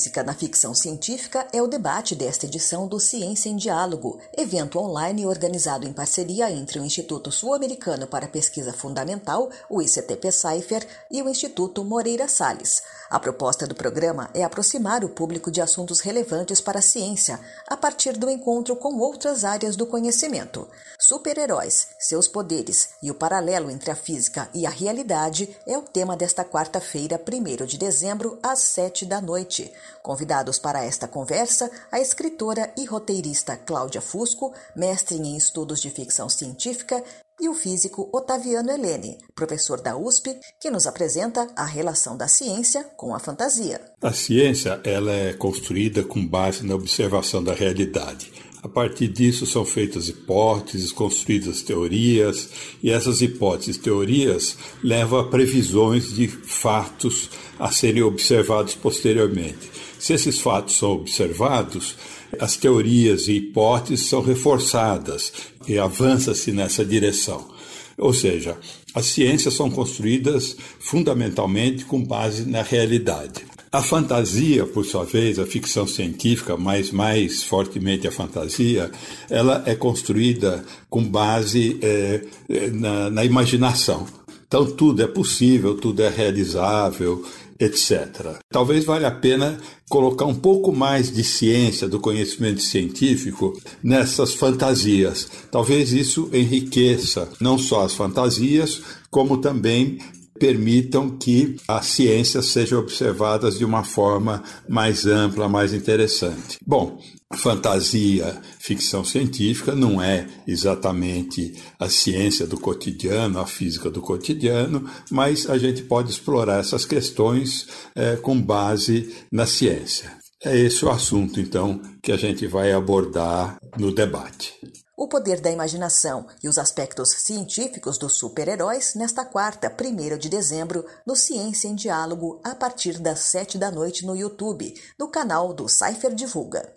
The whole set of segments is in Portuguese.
Física na ficção científica é o debate desta edição do Ciência em Diálogo, evento online organizado em parceria entre o Instituto Sul-Americano para Pesquisa Fundamental, o ICTP Cypher, e o Instituto Moreira Salles. A proposta do programa é aproximar o público de assuntos relevantes para a ciência, a partir do encontro com outras áreas do conhecimento. Super-heróis, seus poderes e o paralelo entre a física e a realidade é o tema desta quarta-feira, 1 de dezembro, às 7 da noite. Convidados para esta conversa, a escritora e roteirista Cláudia Fusco, mestre em estudos de ficção científica e o físico Otaviano Helene, professor da USP, que nos apresenta a relação da ciência com a fantasia. A ciência ela é construída com base na observação da realidade. A partir disso são feitas hipóteses, construídas teorias, e essas hipóteses e teorias levam a previsões de fatos a serem observados posteriormente. Se esses fatos são observados, as teorias e hipóteses são reforçadas e avança-se nessa direção. Ou seja, as ciências são construídas fundamentalmente com base na realidade. A fantasia, por sua vez, a ficção científica, mas mais fortemente a fantasia, ela é construída com base é, na, na imaginação. Então tudo é possível, tudo é realizável, etc. Talvez valha a pena colocar um pouco mais de ciência, do conhecimento científico nessas fantasias. Talvez isso enriqueça não só as fantasias, como também permitam que as ciências sejam observadas de uma forma mais ampla, mais interessante. Bom, fantasia, ficção científica não é exatamente a ciência do cotidiano, a física do cotidiano, mas a gente pode explorar essas questões é, com base na ciência. É esse o assunto, então, que a gente vai abordar no debate o poder da imaginação e os aspectos científicos dos super-heróis nesta quarta, 1 de dezembro, no Ciência em Diálogo, a partir das 7 da noite no YouTube, no canal do Cypher Divulga.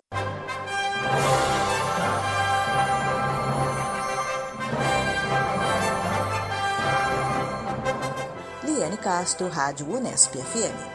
Liane Castro, Rádio Unesp FM.